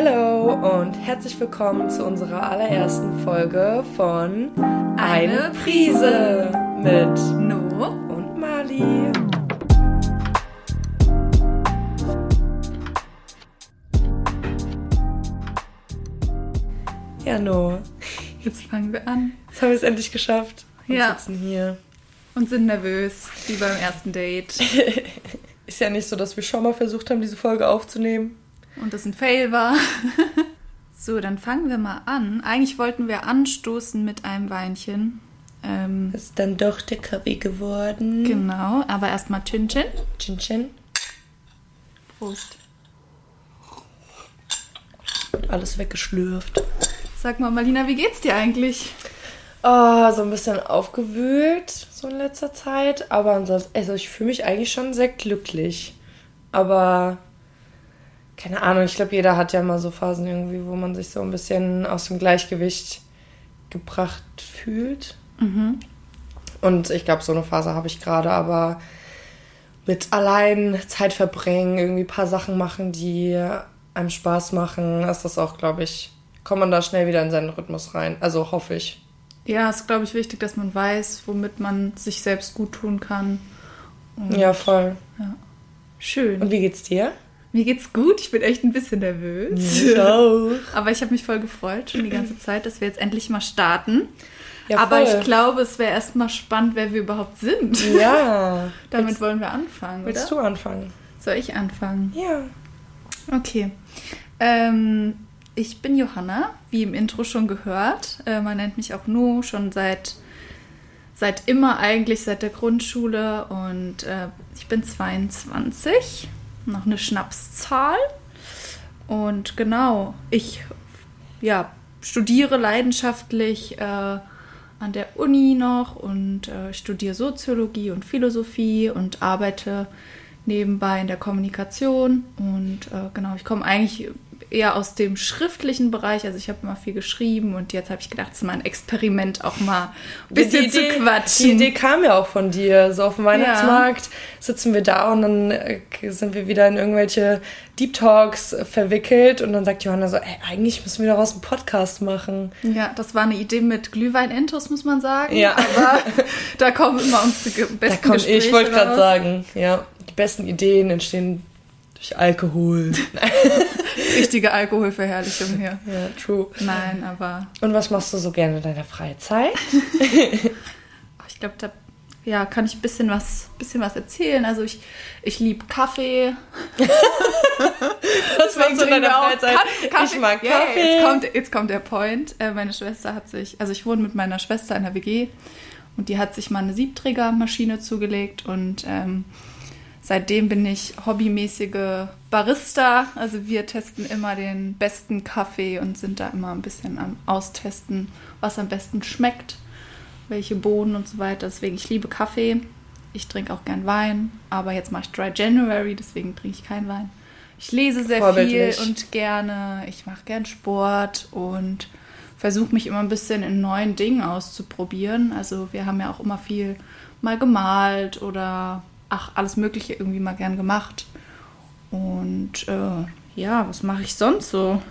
Hallo und herzlich willkommen zu unserer allerersten Folge von Eine Prise mit No. und Mali. Ja, No, Jetzt fangen wir an jetzt haben wir es endlich geschafft. Und Ja. sitzen hier. und sind nervös, wie beim ersten Date. Ist ja nicht so, dass wir schon mal versucht haben, diese Folge aufzunehmen. Und es ein Fail war. So, dann fangen wir mal an. Eigentlich wollten wir anstoßen mit einem Weinchen. Ähm, Ist dann doch der Kaffee geworden. genau, aber erstmal Chin Chin. Chin Chin. Prost. Und alles weggeschlürft. Sag mal, Marlina, wie geht's dir eigentlich? Oh, so ein bisschen aufgewühlt so in letzter Zeit. Aber ansonsten, also ich fühle mich eigentlich schon sehr glücklich. Aber keine Ahnung, ich glaube, jeder hat ja mal so Phasen irgendwie, wo man sich so ein bisschen aus dem Gleichgewicht gebracht fühlt. Mhm. Und ich glaube, so eine Phase habe ich gerade, aber mit allein Zeit verbringen, irgendwie ein paar Sachen machen, die einem Spaß machen, ist das auch, glaube ich, kommt man da schnell wieder in seinen Rhythmus rein. Also hoffe ich. Ja, ist, glaube ich, wichtig, dass man weiß, womit man sich selbst gut tun kann. Und Ja, voll. Schön. Und wie geht's dir? Mir geht's gut. Ich bin echt ein bisschen nervös. auch. Aber ich habe mich voll gefreut, schon die ganze Zeit, dass wir jetzt endlich mal starten. Ja, Aber voll. ich glaube, es wäre erstmal spannend, wer wir überhaupt sind. Ja. Damit willst, wollen wir anfangen, willst oder? du anfangen? Soll ich anfangen? Ja. Okay. Ähm, ich bin Johanna, wie im Intro schon gehört. Äh, man nennt mich auch Nu, schon seit, seit immer eigentlich, seit der Grundschule. Und äh, ich bin 22, noch eine Schnapszahl. Und genau, ich ja, studiere leidenschaftlich äh, an der Uni noch und äh, studiere Soziologie und Philosophie und arbeite nebenbei in der Kommunikation. Und äh, genau, ich komme eigentlich eher aus dem schriftlichen Bereich. Also ich habe immer viel geschrieben und jetzt habe ich gedacht, es ist mal ein Experiment, auch mal ein bisschen Die zu Idee- quatschen. Die Idee kam ja auch von dir. So auf dem Weihnachtsmarkt sitzen wir da und dann äh, sind wir wieder in irgendwelche Deep Talks verwickelt und dann sagt Johanna so, ey, eigentlich müssen wir daraus einen Podcast machen. Ja, das war eine Idee mit Glühwein-Intos, muss man sagen. Ja. Aber da kommen immer unsere ge- Da besten kommt, Gespräche ich wollte gerade sagen, ja, die besten Ideen entstehen durch Alkohol. Richtige Alkoholverherrlichung hier. ja, true. Nein, aber Und was machst du so gerne in deiner Freizeit? ich glaube, da ja, kann ich ein bisschen was, bisschen was erzählen. Also ich, ich liebe Kaffee. Was machst du in deiner Freizeit? Kaffee. Ich mag Yeah, Kaffee. Jetzt kommt, jetzt kommt der Point. Äh, meine Schwester hat sich, also ich wohne mit meiner Schwester in der WG und die hat sich mal eine Siebträgermaschine zugelegt und ähm, seitdem bin ich hobbymäßige Barista. Also wir testen immer den besten Kaffee und sind da immer ein bisschen am Austesten, was am besten schmeckt, welche Bohnen und so weiter. Deswegen, ich liebe Kaffee. Ich trinke auch gern Wein, aber jetzt mache ich Dry January, deswegen trinke ich keinen Wein. Ich lese sehr viel und gerne. Ich mache gern Sport und versuche mich immer ein bisschen in neuen Dingen auszuprobieren. Also wir haben ja auch immer viel mal gemalt oder ach, alles Mögliche irgendwie mal gern gemacht. Und äh, ja, was mache ich sonst so?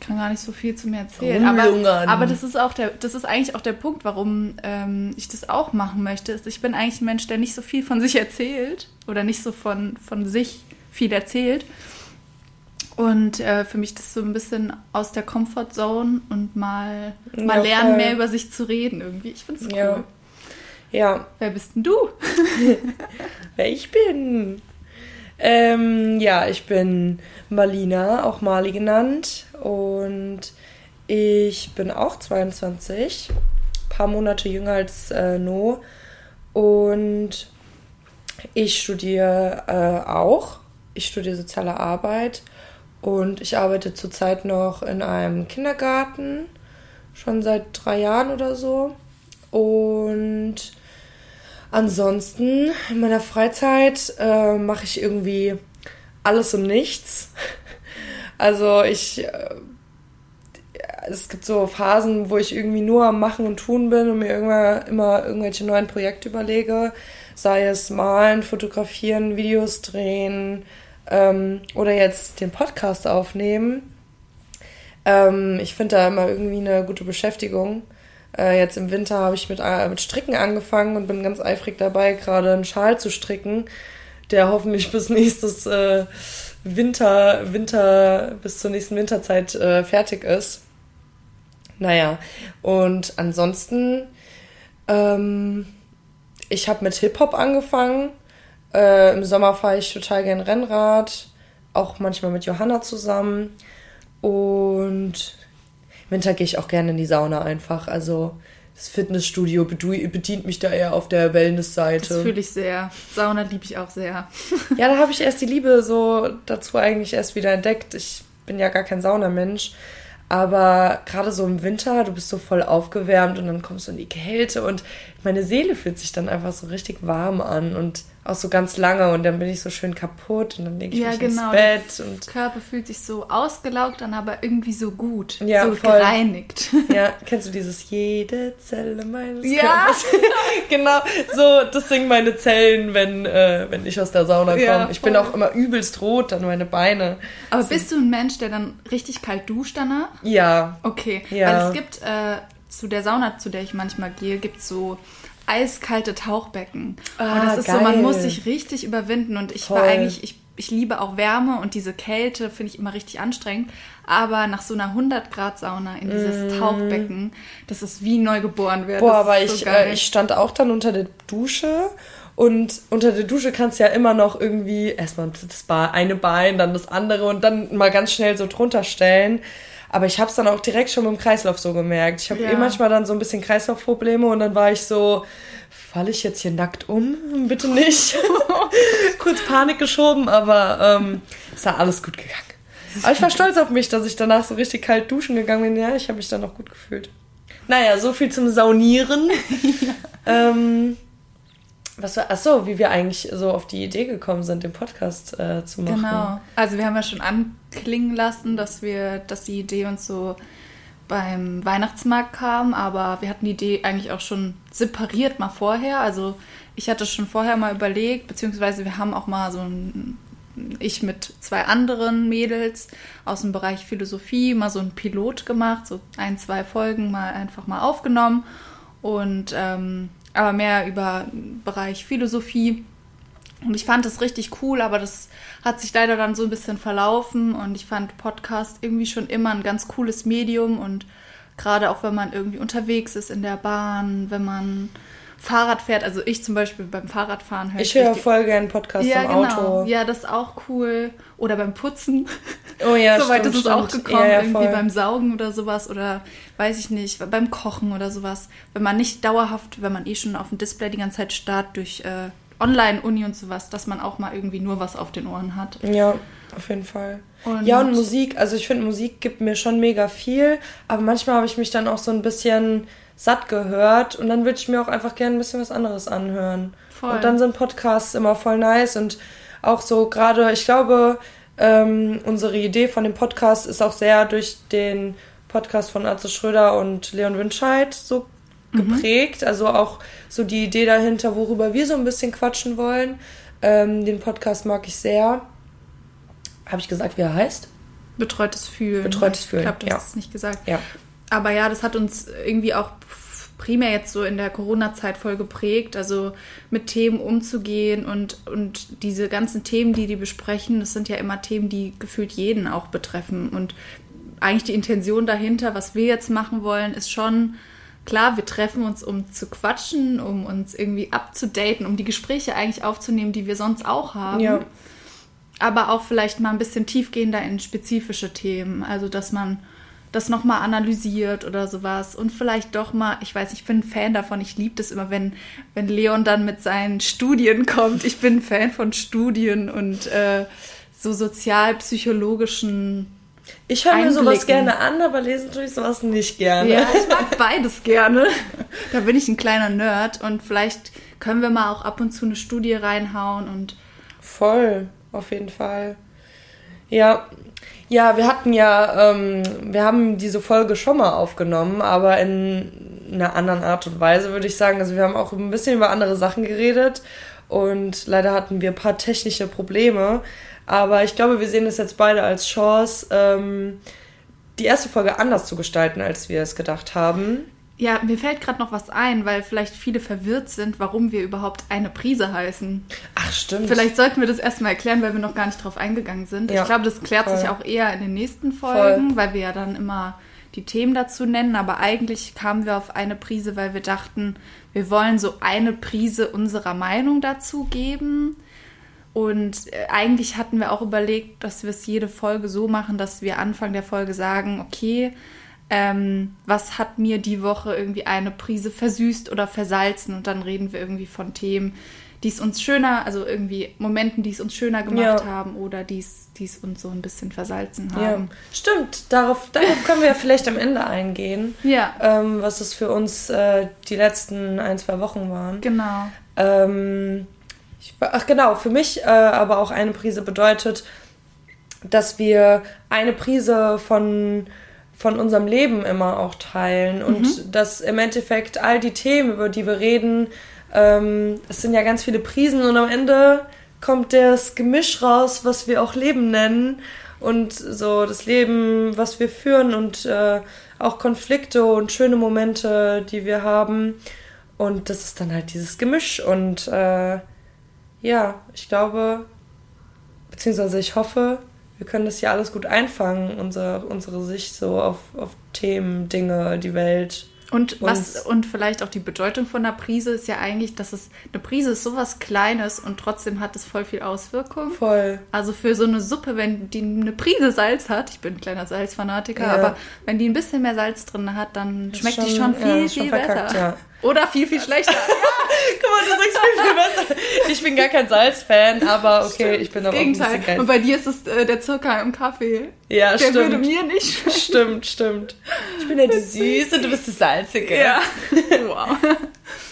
Ich kann gar nicht so viel zu mir erzählen. Aber, aber das ist auch der, das ist eigentlich auch der Punkt, warum ähm, ich das auch machen möchte. Ist, Ich bin eigentlich ein Mensch, der nicht so viel von sich erzählt oder nicht so von, von sich viel erzählt. Und äh, für mich das so ein bisschen aus der Comfortzone und mal, mal Ja, lernen, voll. mehr über sich zu reden irgendwie. Ich finde es cool. Ja. Ja, Wer bist denn du? wer ich bin. Ähm, ja, ich bin Marlina, auch Mali genannt. Und ich bin auch 22, paar Monate jünger als äh, No. Und ich studiere äh, auch. Ich studiere soziale Arbeit. Und ich arbeite zurzeit noch in einem Kindergarten. Schon seit drei Jahren oder so. Und ansonsten in meiner Freizeit äh, mache ich irgendwie alles und nichts. Also ich, äh, es gibt so Phasen, wo ich irgendwie nur am Machen und Tun bin und mir immer, immer irgendwelche neuen Projekte überlege. Sei es malen, fotografieren, Videos drehen, ähm, oder jetzt den Podcast aufnehmen. Ähm, ich finde da immer irgendwie eine gute Beschäftigung. Äh, jetzt im Winter habe ich mit, äh, mit Stricken angefangen und bin ganz eifrig dabei, gerade einen Schal zu stricken, der hoffentlich bis nächstes äh, Winter, Winter, bis zur nächsten Winterzeit äh, fertig ist. Naja, und ansonsten, ähm, ich habe mit Hip-Hop angefangen. Äh, Im Sommer fahre ich total gern Rennrad, auch manchmal mit Johanna zusammen. Und Winter gehe ich auch gerne in die Sauna einfach. Also das Fitnessstudio bedient mich da eher auf der Wellness-Seite. Das fühle ich sehr. Sauna liebe ich auch sehr. ja, da habe ich erst die Liebe so dazu eigentlich erst wieder entdeckt. Ich bin ja gar kein Saunamensch. Aber gerade so im Winter, du bist so voll aufgewärmt und dann kommst du in die Kälte und meine Seele fühlt sich dann einfach so richtig warm an und auch so ganz lange und dann bin ich so schön kaputt und dann lege ich ja, mich genau, ins Bett. Und Körper fühlt sich so ausgelaugt an, aber irgendwie so gut, ja, so voll. gereinigt. Ja, kennst du dieses jede Zelle meines ja. Körpers? genau, so das singen meine Zellen, wenn, äh, wenn ich aus der Sauna komme. Ja, ich bin auch immer übelst rot, dann meine Beine. Aber so. bist du ein Mensch, der dann richtig kalt duscht danach? Ja. Okay, ja. weil es gibt äh, zu der Sauna, zu der ich manchmal gehe, gibt es so eiskalte Tauchbecken. Ah, und das ist geil. so, man muss sich richtig überwinden. Und ich Voll. war eigentlich, ich, ich liebe auch Wärme und diese Kälte finde ich immer richtig anstrengend. Aber nach so einer 100 Grad Sauna in dieses mm. Tauchbecken, das ist wie neugeboren werden. Boah, aber so ich, äh, ich stand auch dann unter der Dusche und unter der Dusche kannst du ja immer noch irgendwie erstmal das eine Bein, dann das andere und dann mal ganz schnell so drunter stellen. Aber ich habe es dann auch direkt schon dem Kreislauf so gemerkt. Ich habe ja. eh manchmal dann so ein bisschen Kreislaufprobleme und dann war ich so, falle ich jetzt hier nackt um? Bitte nicht. Kurz Panik geschoben, aber ähm, ist da alles gut gegangen. Aber ich war stolz auf mich, dass ich danach so richtig kalt duschen gegangen bin. Ja, ich habe mich dann auch gut gefühlt. Naja, so viel zum Saunieren. ja. ähm, was war, ach so, wie wir eigentlich so auf die Idee gekommen sind, den Podcast äh, zu machen. Genau. Also wir haben ja schon anklingen lassen, dass wir, dass die Idee uns so beim Weihnachtsmarkt kam, aber wir hatten die Idee eigentlich auch schon separiert mal vorher. Also ich hatte schon vorher mal überlegt, beziehungsweise wir haben auch mal so ein, ich mit zwei anderen Mädels aus dem Bereich Philosophie mal so ein Pilot gemacht, so ein, zwei Folgen mal einfach mal aufgenommen und ähm, aber mehr über Bereich Philosophie. Und ich fand das richtig cool, aber das hat sich leider dann so ein bisschen verlaufen und ich fand Podcast irgendwie schon immer ein ganz cooles Medium und gerade auch wenn man irgendwie unterwegs ist in der Bahn, wenn man Fahrrad fährt, also ich zum Beispiel beim Fahrradfahren höre ich. höre voll gerne Podcast ja, im genau. Auto. Ja, das ist auch cool. Oder beim Putzen. Oh ja, So weit ist es auch gekommen, ja, ja, irgendwie beim Saugen oder sowas oder weiß ich nicht, beim Kochen oder sowas. Wenn man nicht dauerhaft, wenn man eh schon auf dem Display die ganze Zeit starrt durch äh, Online-Uni und sowas, dass man auch mal irgendwie nur was auf den Ohren hat. Ja, auf jeden Fall. Und ja, und Musik, also ich finde, Musik gibt mir schon mega viel, aber manchmal habe ich mich dann auch so ein bisschen satt gehört und dann würde ich mir auch einfach gerne ein bisschen was anderes anhören. Voll. Und dann sind Podcasts immer voll nice und auch so gerade, ich glaube, ähm, unsere Idee von dem Podcast ist auch sehr durch den Podcast von Arze Schröder und Leon Winscheid so mhm. geprägt. Also auch so die Idee dahinter, worüber wir so ein bisschen quatschen wollen. Ähm, den Podcast mag ich sehr. Habe ich gesagt, wie er heißt? Betreutes Fühlen. Betreutes Fühlen. Ich glaube, du ja. hast es nicht gesagt. Ja aber ja, das hat uns irgendwie auch primär jetzt so in der Corona-Zeit voll geprägt, also mit Themen umzugehen und, und diese ganzen Themen, die die besprechen, das sind ja immer Themen, die gefühlt jeden auch betreffen. Und eigentlich die Intention dahinter, was wir jetzt machen wollen, ist schon klar, wir treffen uns, um zu quatschen, um uns irgendwie abzudaten, um die Gespräche eigentlich aufzunehmen, die wir sonst auch haben. Ja. Aber auch vielleicht mal ein bisschen tiefgehender in spezifische Themen. Also, dass man das nochmal analysiert oder sowas und vielleicht doch mal, ich weiß, ich bin ein Fan davon, ich liebe das immer, wenn, wenn Leon dann mit seinen Studien kommt. Ich bin ein Fan von Studien und äh, so sozialpsychologischen. Ich höre mir sowas gerne an, aber lesen tue ich sowas nicht gerne. Ja, ich mag beides gerne. Da bin ich ein kleiner Nerd und vielleicht können wir mal auch ab und zu eine Studie reinhauen und. Voll, auf jeden Fall. Ja, ja, wir hatten ja, ähm, wir haben diese Folge schon mal aufgenommen, aber in einer anderen Art und Weise, würde ich sagen. Also wir haben auch ein bisschen über andere Sachen geredet und leider hatten wir ein paar technische Probleme. Aber ich glaube, wir sehen es jetzt beide als Chance, ähm, die erste Folge anders zu gestalten, als wir es gedacht haben. Ja, mir fällt gerade noch was ein, weil vielleicht viele verwirrt sind, warum wir überhaupt eine Prise heißen. Ach, stimmt. Vielleicht sollten wir das erstmal erklären, weil wir noch gar nicht drauf eingegangen sind. Ja, ich glaube, das klärt voll. sich auch eher in den nächsten Folgen, weil wir ja dann immer die Themen dazu nennen. Aber eigentlich kamen wir auf eine Prise, weil wir dachten, wir wollen so eine Prise unserer Meinung dazu geben. Und äh, eigentlich hatten wir auch überlegt, dass wir es jede Folge so machen, dass wir Anfang der Folge sagen, okay, ähm, was hat mir die Woche irgendwie eine Prise versüßt oder versalzen? Und dann reden wir irgendwie von Themen, die es uns schöner, also irgendwie Momenten, die es uns schöner gemacht Ja. haben oder die es uns so ein bisschen versalzen Ja, haben. stimmt. Darauf, darauf können wir ja vielleicht am Ende eingehen, Ja, ähm, was es für uns äh, die letzten ein, zwei Wochen waren. genau. Ähm, ich, ach genau, für mich äh, aber auch eine Prise bedeutet, dass wir eine Prise von, von unserem Leben immer auch teilen und dass im Endeffekt all die Themen, über die wir reden, ähm, es sind ja ganz viele Prisen und am Ende kommt das Gemisch raus, was wir auch Leben nennen und so das Leben, was wir führen und äh, auch Konflikte und schöne Momente, die wir haben. Und das ist dann halt dieses Gemisch. Und äh, ja, ich glaube, beziehungsweise ich hoffe, wir können das hier alles gut einfangen, unsere, unsere Sicht so auf, auf Themen, Dinge, die Welt. Und was und vielleicht auch die Bedeutung von einer Prise ist ja eigentlich, dass es eine Prise ist sowas Kleines und trotzdem hat es voll viel Auswirkung. Voll. Also für so eine Suppe, wenn die eine Prise Salz hat, ich bin ein kleiner Salzfanatiker, Ja. aber wenn die ein bisschen mehr Salz drin hat, dann schmeckt die schon- schon viel, ja, schon viel verkackt, besser. ja. Oder viel, viel schlechter. Guck mal, du sagst viel, viel besser. Ich bin gar kein Salzfan, aber okay, ich bin aber auch ein Gegenteil. bisschen Und geil. bei dir ist es äh, der Zucker im Kaffee. Ja, Der würde stimmt. mir nicht schmecken. Stimmt, stimmt. Ich bin ja die Süße, du bist die Salzige. Ja. wow.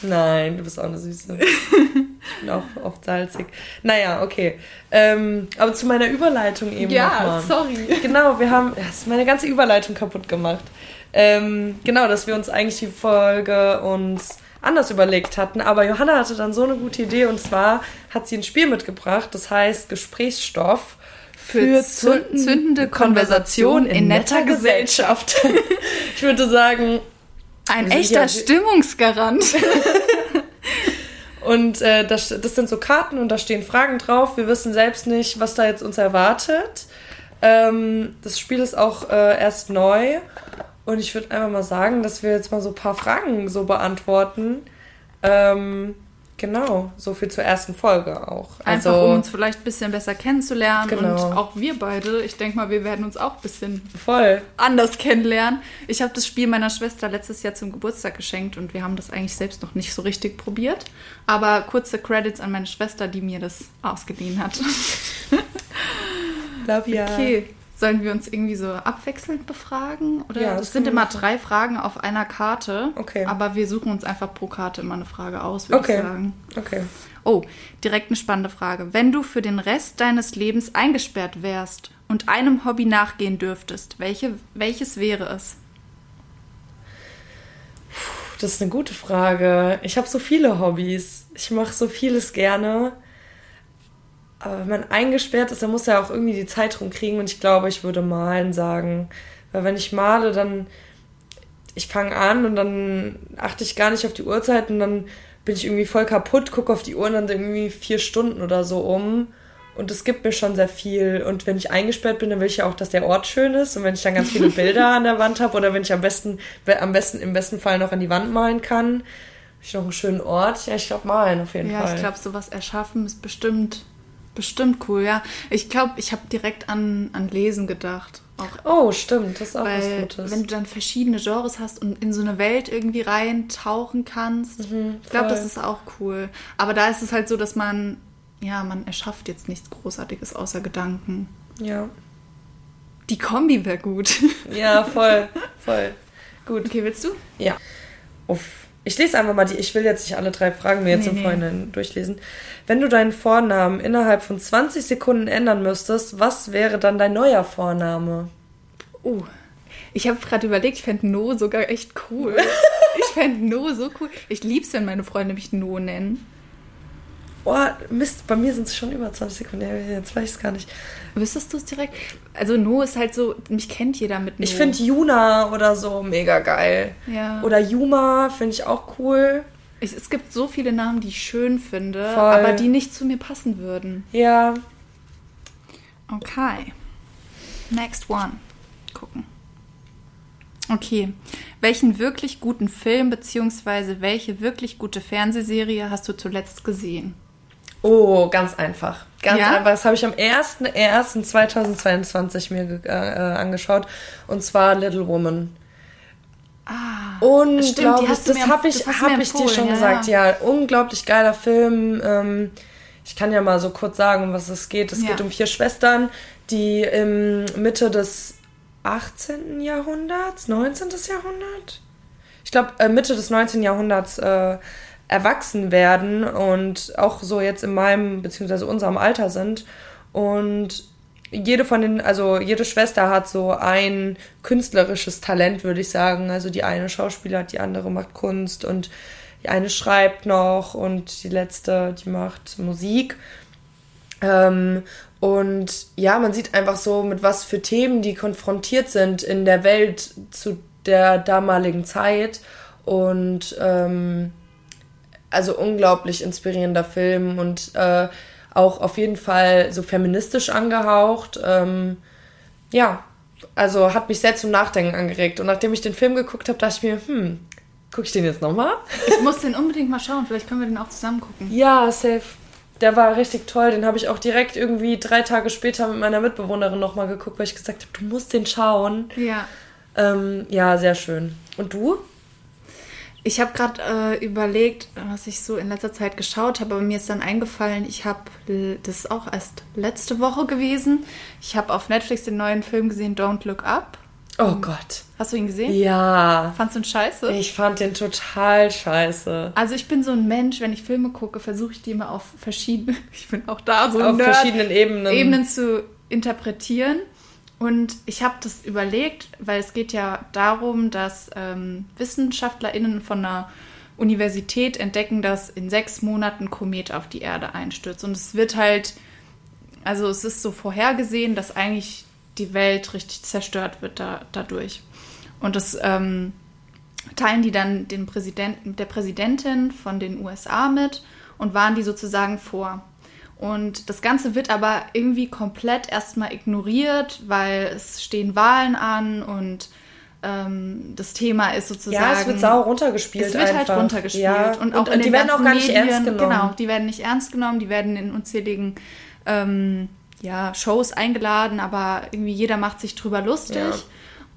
Nein, du bist auch eine Süße. Ich bin auch oft salzig. Naja, okay. Ähm, aber zu meiner Überleitung eben Ja, sorry. Genau, wir haben. Das ist meine ganze Überleitung kaputt gemacht. Ähm, genau, dass wir uns eigentlich die Folge uns anders überlegt hatten. Aber Johanna hatte dann so eine gute Idee und zwar hat sie ein Spiel mitgebracht, das heißt Gesprächsstoff Für zü- zündende Konversation in netter Gesellschaft. ich würde sagen, Ein sind echter ja- Stimmungsgarant. Und äh, das, das sind so Karten und da stehen Fragen drauf. Wir wissen selbst nicht, was da jetzt uns erwartet. Ähm, das Spiel ist auch äh, erst neu. Und ich würde einfach mal sagen, dass wir jetzt mal so ein paar Fragen so beantworten. Ähm, genau, so viel zur ersten Folge auch. Einfach Also um uns vielleicht ein bisschen besser kennenzulernen. Genau. Und auch wir beide, ich denke mal, wir werden uns auch ein bisschen voll. anders kennenlernen. Ich habe das Spiel meiner Schwester letztes Jahr zum Geburtstag geschenkt und wir haben das eigentlich selbst noch nicht so richtig probiert. Aber kurze Credits an meine Schwester, die mir das ausgeliehen hat. Love ya. Okay. Sollen wir uns irgendwie so abwechselnd befragen? Oder Ja, das das sind immer machen. drei Fragen auf einer Karte. Okay. Aber wir suchen uns einfach pro Karte immer eine Frage aus, würde Okay. ich sagen. Okay. Oh, direkt eine spannende Frage. Wenn du für den Rest deines Lebens eingesperrt wärst und einem Hobby nachgehen dürftest, welche, welches wäre es? Das ist eine gute Frage. Ich habe so viele Hobbys. Ich mache so vieles gerne. Aber wenn man eingesperrt ist, dann muss er auch irgendwie die Zeit rumkriegen. Und ich glaube, ich würde malen sagen. Weil wenn ich male, dann. Ich fange an und dann achte ich gar nicht auf die Uhrzeit und dann bin ich irgendwie voll kaputt, gucke auf die Uhr und dann sind irgendwie vier Stunden oder so um. Und es gibt mir schon sehr viel. Und wenn ich eingesperrt bin, dann will ich ja auch, dass der Ort schön ist. Und wenn ich dann ganz viele Bilder an der Wand habe oder wenn ich am besten, am besten, im besten Fall noch an die Wand malen kann, habe ich noch einen schönen Ort. Ja, ich glaube malen auf jeden Ja, Fall. ich glaube, sowas erschaffen ist bestimmt, bestimmt cool, ja. Ich glaube, ich habe direkt an, an Lesen gedacht. Auch Oh, stimmt, das ist auch was weil, Gutes. wenn du dann verschiedene Genres hast und in so eine Welt irgendwie reintauchen kannst, ich glaube, das ist auch cool. Aber da ist es halt so, dass man, ja, man erschafft jetzt nichts Großartiges außer Gedanken. ja. Die Kombi wäre gut. ja, voll, voll. Gut. Okay, willst du? Ja. Uff. Ich lese einfach mal die. Ich will jetzt nicht alle drei Fragen mir jetzt Nee, im nee. Vorhinein durchlesen. Wenn du deinen Vornamen innerhalb von 20 Sekunden ändern müsstest, was wäre dann dein neuer Vorname? Oh. Ich habe gerade überlegt, ich fände No sogar echt cool. ich fände No so cool. Ich lieb's, wenn meine Freunde mich No nennen. Oh, Mist, bei mir sind es schon über 20 Sekunden. Jetzt weiß ich es gar nicht. Wüsstest du es direkt? Also No ist halt so, mich kennt jeder mit No. Ich finde Juna oder so mega geil. Ja. Oder Yuma finde ich auch cool. Ich, es gibt so viele Namen, die ich schön finde, Voll. aber die nicht zu mir passen würden. Ja. Okay. Next one. Gucken. Okay. Welchen wirklich guten Film bzw. welche wirklich gute Fernsehserie hast du zuletzt gesehen? Oh, ganz einfach. Ganz Ja? einfach. Das habe ich am 1.1.2022 mir äh, äh, angeschaut. Und zwar Little Woman. Ah. Unglaublich. Stimmt, das habe ich, hab ich dir schon ja, gesagt. ja. Ja. unglaublich geiler Film. Ähm, ich kann ja mal so kurz sagen, um was es geht. Es Ja. geht um vier Schwestern, die im Mitte des 18. Jahrhunderts, 19. Jahrhundert? Ich glaube, äh, Mitte des 19. Jahrhunderts äh, erwachsen werden und auch so jetzt in meinem bzw. unserem Alter sind. Und jede von den, also jede Schwester hat so ein künstlerisches Talent, würde ich sagen. Also die eine Schauspieler, die andere macht Kunst und die eine schreibt noch und die letzte, die macht Musik. Ähm, und ja, man sieht einfach so, mit was für Themen die konfrontiert sind in der Welt zu der damaligen Zeit. Und ähm, also unglaublich inspirierender Film und äh, auch auf jeden Fall so feministisch angehaucht. Ähm, ja, also hat mich sehr zum Nachdenken angeregt. Und nachdem ich den Film geguckt habe, dachte ich mir, hm, gucke ich den jetzt nochmal? Ich muss den unbedingt mal schauen. Vielleicht können wir den auch zusammen gucken. Ja, safe. Der war richtig toll. Den habe ich auch direkt irgendwie drei Tage später mit meiner Mitbewohnerin nochmal geguckt, weil ich gesagt habe, du musst den schauen. Ja. Ähm, ja, sehr schön. Und du? Ich habe gerade äh, überlegt, was ich so in letzter Zeit geschaut habe, aber mir ist dann eingefallen, ich habe, das ist auch erst letzte Woche gewesen, ich habe auf Netflix den neuen Film gesehen, Don't Look Up. Oh Gott. Hast du ihn gesehen? Ja. Fandst du ihn scheiße? Ich fand den total scheiße. Also ich bin so ein Mensch, wenn ich Filme gucke, versuche ich die immer auf verschiedene, ich bin auch da so Auf Nerd, verschiedenen Ebenen. Ebenen zu interpretieren. Und ich habe das überlegt, weil es geht ja darum, dass ähm, WissenschaftlerInnen von einer Universität entdecken, dass in sechs Monaten Komet auf die Erde einstürzt. Und es wird halt, also es ist so vorhergesehen, dass eigentlich die Welt richtig zerstört wird da, dadurch. Und das ähm, teilen die dann den Präsidenten, der Präsidentin von den USA mit und warnen die sozusagen vor. Und das Ganze wird aber irgendwie komplett erstmal ignoriert, weil es stehen Wahlen an und ähm, das Thema ist sozusagen. ja, es wird sau runtergespielt. Es wird einfach. halt runtergespielt. Ja. Und auch in die den werden auch gar nicht Medien, ernst genommen. Genau, die werden nicht ernst genommen, die werden in unzähligen ähm, ja, Shows eingeladen, aber irgendwie jeder macht sich drüber lustig. Ja.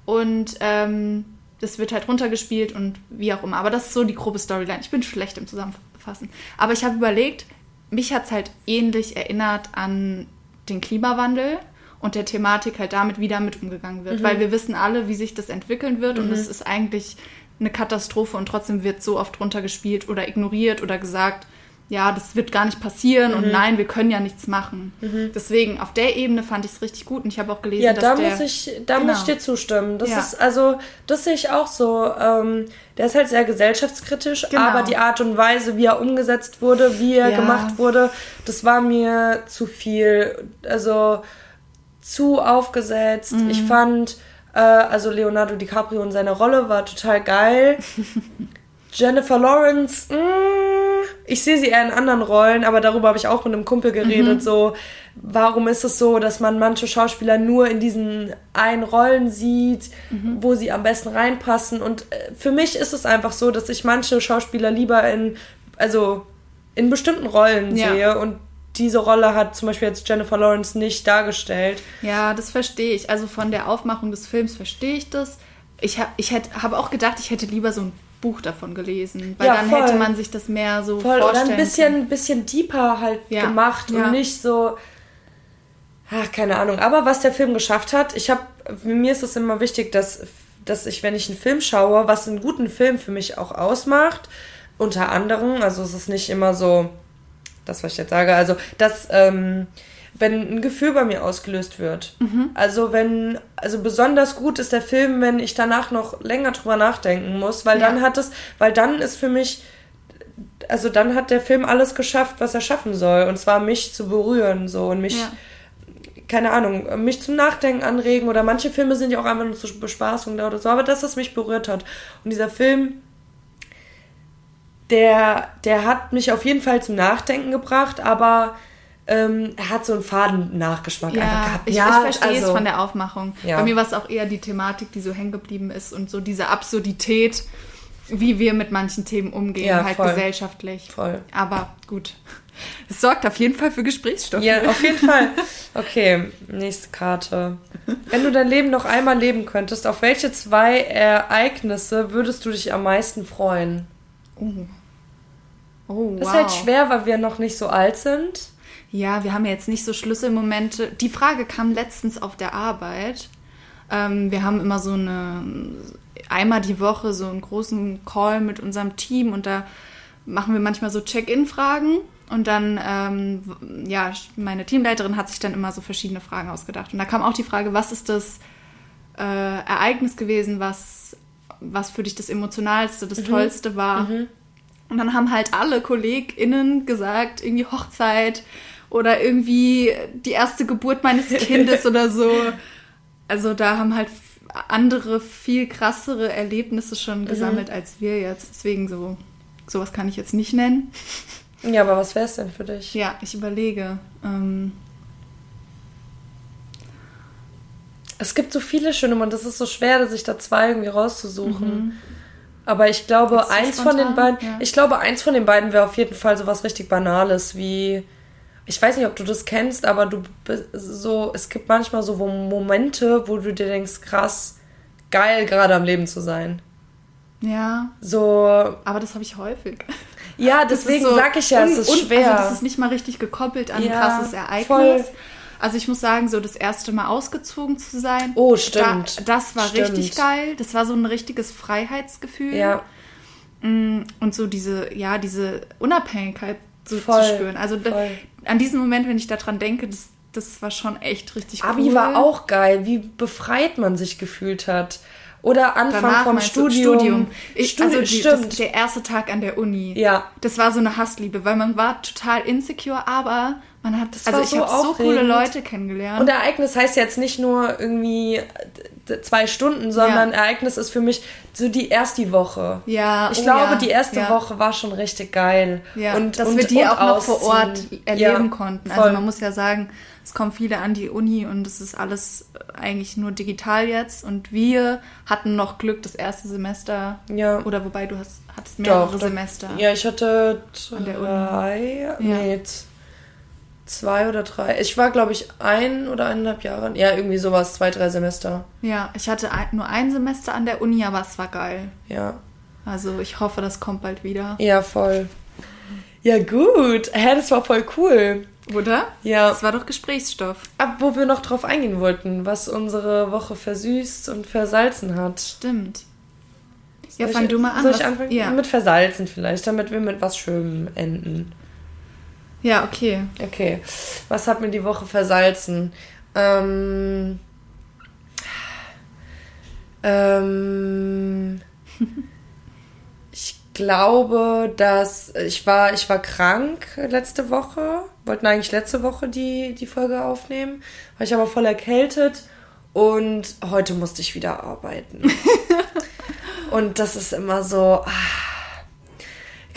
Und ähm, das wird halt runtergespielt und wie auch immer. Aber das ist so die grobe Storyline. Ich bin schlecht im Zusammenfassen. Aber ich habe überlegt, mich hat es halt ähnlich erinnert an den Klimawandel und der Thematik halt damit, wie damit umgegangen wird. Weil wir wissen alle, wie sich das entwickeln wird und es ist eigentlich eine Katastrophe und trotzdem wird so oft runtergespielt oder ignoriert oder gesagt, ja, das wird gar nicht passieren und nein, wir können ja nichts machen. Deswegen, auf der Ebene fand ich es richtig gut und ich habe auch gelesen, Ja, dass da der... muss ich, da Genau. muss ich dir zustimmen. Das Ja. ist, also, das sehe ich auch so. Ähm, der ist halt sehr gesellschaftskritisch, Genau. aber die Art und Weise, wie er umgesetzt wurde, wie er Ja. gemacht wurde, das war mir zu viel. Also zu aufgesetzt. Mhm. Ich fand, äh, also Leonardo DiCaprio und seine Rolle war total geil. Jennifer Lawrence, mh, ich sehe sie eher in anderen Rollen, aber darüber habe ich auch mit einem Kumpel geredet. Mhm. So, warum ist es so, dass man manche Schauspieler nur in diesen einen Rollen sieht, Mhm. wo sie am besten reinpassen? Und äh, für mich ist es einfach so, dass ich manche Schauspieler lieber in, also in bestimmten Rollen Ja. sehe und diese Rolle hat zum Beispiel jetzt Jennifer Lawrence nicht dargestellt. Ja, das verstehe ich. Also von der Aufmachung des Films verstehe ich das. Ich habe ich hätt- habe auch gedacht, ich hätte lieber so ein Buch davon gelesen, weil Ja, dann voll. hätte man sich das mehr so Voll, oder vorstellen ein bisschen, bisschen deeper halt Ja. gemacht Ja. und nicht so. Ach, keine Ahnung. Aber was der Film geschafft hat, ich habe, mir ist es immer wichtig, dass, dass ich, wenn ich einen Film schaue, was einen guten Film für mich auch ausmacht, unter anderem, also es ist nicht immer so, das, was ich jetzt sage, also, dass, ähm, wenn ein Gefühl bei mir ausgelöst wird. Also wenn, also besonders gut ist der Film, wenn ich danach noch länger drüber nachdenken muss, weil Ja. dann hat es, weil dann ist für mich also dann hat der Film alles geschafft, was er schaffen soll. Und zwar mich zu berühren so und mich, Ja. keine Ahnung, mich zum Nachdenken anregen. Oder manche Filme sind ja auch einfach nur zur Bespaßung da oder so. Aber dass das mich berührt hat. Und dieser Film, der, der hat mich auf jeden Fall zum Nachdenken gebracht, aber ähm, er hat so einen faden Nachgeschmack einfach Ja, gehabt. ich, ja, ich verstehe es also- von der Aufmachung. Ja. Bei mir war es auch eher die Thematik, die so hängen geblieben ist und so diese Absurdität, wie wir mit manchen Themen umgehen, Ja, halt voll. gesellschaftlich. Voll. Aber gut. Es sorgt auf jeden Fall für Gesprächsstoff. Ja, auf jeden Fall. Okay, nächste Karte. Wenn du dein Leben noch einmal leben könntest, auf welche zwei Ereignisse würdest du dich am meisten freuen? Oh. Oh, Das wow. ist halt schwer, weil wir noch nicht so alt sind. Ja, wir haben ja jetzt nicht so Schlüsselmomente. Die Frage kam letztens auf der Arbeit. Ähm, wir haben immer so eine, einmal die Woche so einen großen Call mit unserem Team und da machen wir manchmal so Check-in-Fragen. Und dann, ähm, ja, meine Teamleiterin hat sich dann immer so verschiedene Fragen ausgedacht. Und da kam auch die Frage, was ist das äh, Ereignis gewesen, was, was für dich das Emotionalste, das Tollste war? Und dann haben halt alle KollegInnen gesagt, irgendwie Hochzeit oder irgendwie die erste Geburt meines Kindes oder so. Also da haben halt andere viel krassere Erlebnisse schon gesammelt als wir jetzt. Deswegen so, sowas kann ich jetzt nicht nennen. Ja, aber was wäre es denn für dich? Ja, ich überlege. Ähm, Es gibt so viele schöne und es ist so schwer, sich da zwei irgendwie rauszusuchen. Aber ich glaube, eins von den spontan? beiden, Ja. ich glaube, eins von den beiden wäre auf jeden Fall so was richtig Banales, wie, ich weiß nicht, ob du das kennst, aber du bist so, es gibt manchmal so Momente, wo du dir denkst, krass, geil, gerade am Leben zu sein. ja, So, aber das habe ich häufig. ja, deswegen so sag ich ja, es ist schwer. Also das ist nicht mal richtig gekoppelt an ein Ja, krasses Ereignis. voll. Also ich muss sagen, so das erste Mal ausgezogen zu sein. Oh, stimmt. Da, das war Stimmt. richtig geil. Das war so ein richtiges Freiheitsgefühl. ja, Mm, Und so diese, ja, diese Unabhängigkeit so Voll, zu spüren. Also voll. An diesen Moment, wenn ich daran denke, das, das war schon echt richtig Abi cool. war auch geil, wie befreit man sich gefühlt hat. Oder Anfang Danach vom Studium. Studium. Ich, Studi- also die, das, der erste Tag an der Uni. Ja. Das war so eine Hassliebe, weil man war total insecure, aber man hat, Das also ich so habe so coole Leute kennengelernt. Und Ereignis heißt jetzt nicht nur irgendwie zwei Stunden, sondern Ja. Ereignis ist für mich so die erste Woche. Ja, Ich oh glaube, ja, die erste ja. Auch war schon richtig geil. Ja, und, dass und, wir die auch noch vor Ort erleben konnten. voll. Also man muss ja sagen, es kommen viele an die Uni und es ist alles eigentlich nur digital jetzt. Und wir hatten noch Glück das erste Semester. Ja. Oder wobei du hast, hattest mehrere Doch. Semester. Ja, ich hatte An der Uni. drei, nee, zwei oder drei. Ich war, glaube ich, ein oder eineinhalb Jahre. Ja, irgendwie sowas, zwei, drei Semester. Ja, ich hatte nur ein Semester an der Uni, aber es war geil. Ja. Also ich hoffe, das kommt bald wieder. Ja, voll. Ja, gut. Hä, das war voll cool. Oder? Ja. Das war doch Gesprächsstoff. Ab, wo wir noch drauf eingehen wollten, was unsere Woche versüßt und versalzen hat. Stimmt. Ja, fang ich, du mal an. Soll ich anfangen? Ja. Mit versalzen vielleicht, damit wir mit was Schönem enden. Ja, okay. Okay. Was hat mir die Woche versalzen? Ähm. Ähm. Ich glaube, dass ich war, ich war krank letzte Woche. Wollten eigentlich letzte Woche die, die Folge aufnehmen. War ich aber voll erkältet und heute musste ich wieder arbeiten. und das ist immer so, ah,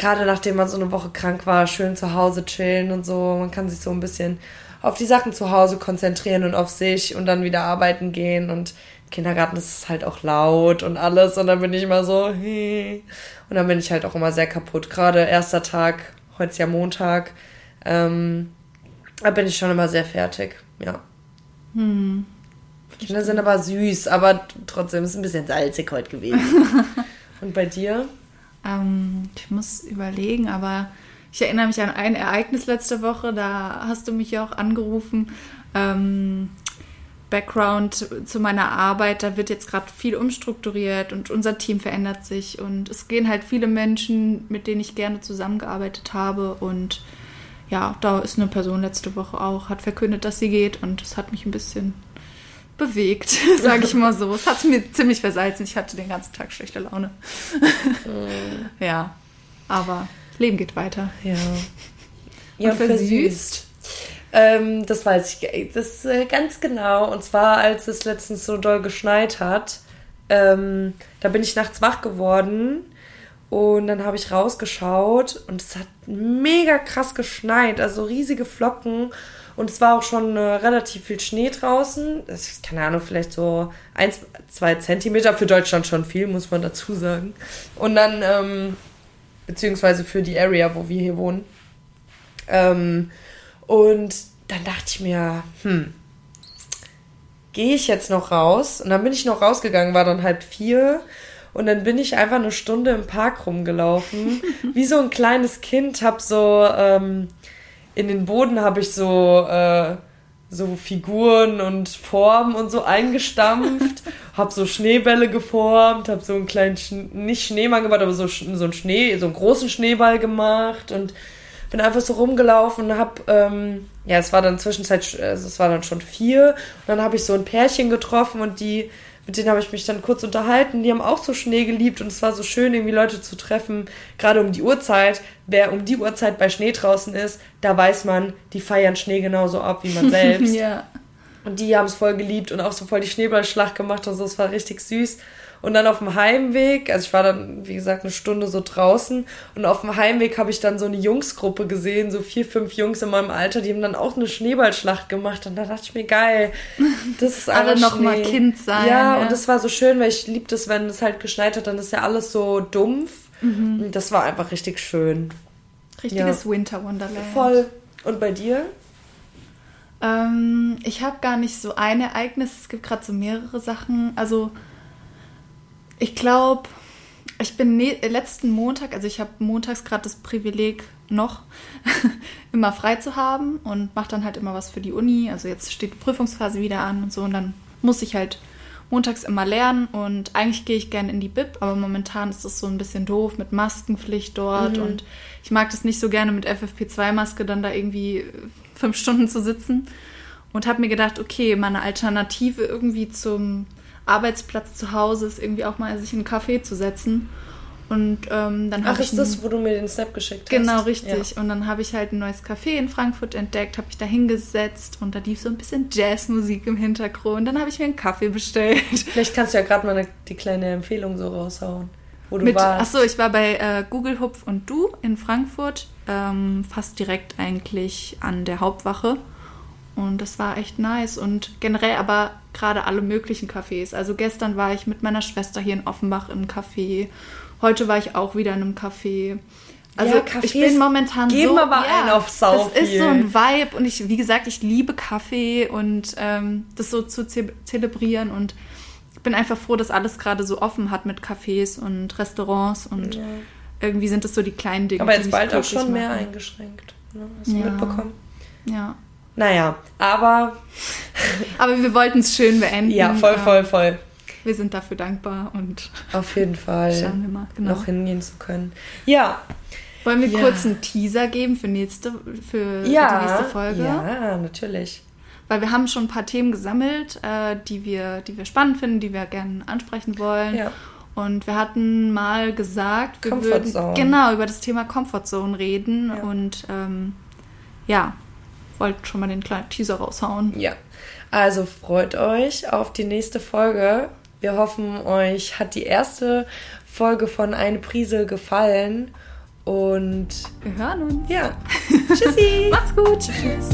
gerade nachdem man so eine Woche krank war, schön zu Hause chillen und so. Man kann sich so ein bisschen auf die Sachen zu Hause konzentrieren und auf sich und dann wieder arbeiten gehen. Und im Kindergarten ist es halt auch laut und alles. Und dann bin ich immer so, hey. Und dann bin ich halt auch immer sehr kaputt. Gerade erster Tag, heute ist ja Montag, ähm, da bin ich schon immer sehr fertig. Ja. Kinder sind aber süß, aber trotzdem ist es ein bisschen salzig heute gewesen. und bei dir? Ähm, ich muss überlegen, aber ich erinnere mich an ein Ereignis letzte Woche, da hast du mich ja auch angerufen. Ähm, Background zu meiner Arbeit, da wird jetzt gerade viel umstrukturiert und unser Team verändert sich und es gehen halt viele Menschen, mit denen ich gerne zusammengearbeitet habe und ja, da ist eine Person letzte Woche auch, hat verkündet, dass sie geht und das hat mich ein bisschen bewegt, sage ich mal so. Es hat mir ziemlich versalzen. Ich hatte den ganzen Tag schlechte Laune. ja, aber Leben geht weiter. Ja. Ja, und versüßt. Ähm, das weiß ich das äh, ganz genau. Und zwar, als es letztens so doll geschneit hat, ähm, da bin ich nachts wach geworden und dann habe ich rausgeschaut und es hat mega krass geschneit, also riesige Flocken. Und es war auch schon äh, relativ viel Schnee draußen. Das ist, keine Ahnung, vielleicht so ein, zwei Zentimeter. Für Deutschland schon viel, muss man dazu sagen. Und dann, ähm, beziehungsweise für die Area, wo wir hier wohnen. Ähm, und dann dachte ich mir, hm, gehe ich jetzt noch raus? Und dann bin ich noch rausgegangen, war dann halb vier. Und dann bin ich einfach eine Stunde im Park rumgelaufen. Wie so ein kleines Kind, hab so ähm, in den Boden habe ich so, äh, so Figuren und Formen und so eingestampft, hab so Schneebälle geformt, hab so einen kleinen, Sch nicht Schneemann gemacht, aber so, so einen Schnee, so einen großen Schneeball gemacht und bin einfach so rumgelaufen und hab, ähm, ja, es war dann zwischenzeit, also es war dann schon vier und dann habe ich so ein Pärchen getroffen und die mit denen habe ich mich dann kurz unterhalten. Die haben auch so Schnee geliebt und es war so schön, irgendwie Leute zu treffen, gerade um die Uhrzeit. Wer um die Uhrzeit bei Schnee draußen ist, da weiß man, die feiern Schnee genauso ab wie man selbst. ja. Und die haben es voll geliebt und auch so voll die Schneeballschlacht gemacht und so. Es war richtig süß. Und dann auf dem Heimweg, also ich war dann, wie gesagt, eine Stunde so draußen und auf dem Heimweg habe ich dann so eine Jungsgruppe gesehen, so vier, fünf Jungs in meinem Alter, die haben dann auch eine Schneeballschlacht gemacht und da dachte ich mir, geil, das ist Alle noch Schnee. mal Kind sein. Ja, ja, und das war so schön, weil ich liebe das, wenn es halt geschneit hat, dann ist ja alles so dumpf. Mhm. Das war einfach richtig schön. Richtiges ja. Winter Wonderland. Voll. Und bei dir? Ähm, ich habe gar nicht so ein Ereignis. Es gibt gerade so mehrere Sachen. Also ich glaube, ich bin ne letzten Montag, also ich habe montags gerade das Privileg noch immer frei zu haben und mache dann halt immer was für die Uni. Also jetzt steht die Prüfungsphase wieder an und so und dann muss ich halt montags immer lernen und eigentlich gehe ich gerne in die Bib, aber momentan ist das so ein bisschen doof mit Maskenpflicht dort mhm. und ich mag das nicht so gerne mit FFP2-Maske dann da irgendwie fünf Stunden zu sitzen und habe mir gedacht, okay, meine Alternative irgendwie zum Arbeitsplatz zu Hause ist irgendwie auch mal sich in einen Café zu setzen. Und ähm, dann habe ich. Ach, ist das, wo du mir den Snap geschickt hast? Genau, richtig. Ja. Und dann habe ich halt ein neues Café in Frankfurt entdeckt, habe mich da hingesetzt und da lief so ein bisschen Jazzmusik im Hintergrund. Dann habe ich mir einen Kaffee bestellt. Vielleicht kannst du ja gerade mal eine, die kleine Empfehlung so raushauen, wo du Mit, warst. Achso, ich war bei äh, Google Hupf und Du in Frankfurt, ähm, fast direkt eigentlich an der Hauptwache. Und das war echt nice. Und generell aber gerade alle möglichen Cafés. Also gestern war ich mit meiner Schwester hier in Offenbach im Café. Heute war ich auch wieder in einem Café. Also ja, ich bin momentan geben so. aber ja, einen auf Sau Das ist so ein Vibe und ich, wie gesagt, ich liebe Kaffee und ähm, das so zu ze zelebrieren und ich bin einfach froh, dass alles gerade so offen hat mit Cafés und Restaurants und ja. irgendwie sind das so die kleinen Dinge. Aber jetzt bald auch schon machen. mehr eingeschränkt. Ne? Hast du ja. mitbekommen? Ja. Naja, aber. aber wir wollten es schön beenden. Ja, voll, voll, voll. Wir sind dafür dankbar und. Auf jeden Fall. Schauen wir mal, genau. Noch hingehen zu können. Ja. Wollen wir ja. kurz einen Teaser geben für, nächste, für ja, die nächste Folge? Ja, natürlich. Weil wir haben schon ein paar Themen gesammelt, äh, die, wir, die wir spannend finden, die wir gerne ansprechen wollen. Ja. Und wir hatten mal gesagt, wir würden genau über das Thema Comfort Zone reden. Ja. Und ähm, ja, wollte schon mal den kleinen Teaser raushauen. Ja. Also freut euch auf die nächste Folge. Wir hoffen, euch hat die erste Folge von Eine Prise gefallen. Und wir hören uns. Ja. Tschüssi. Macht's gut. Tschüss.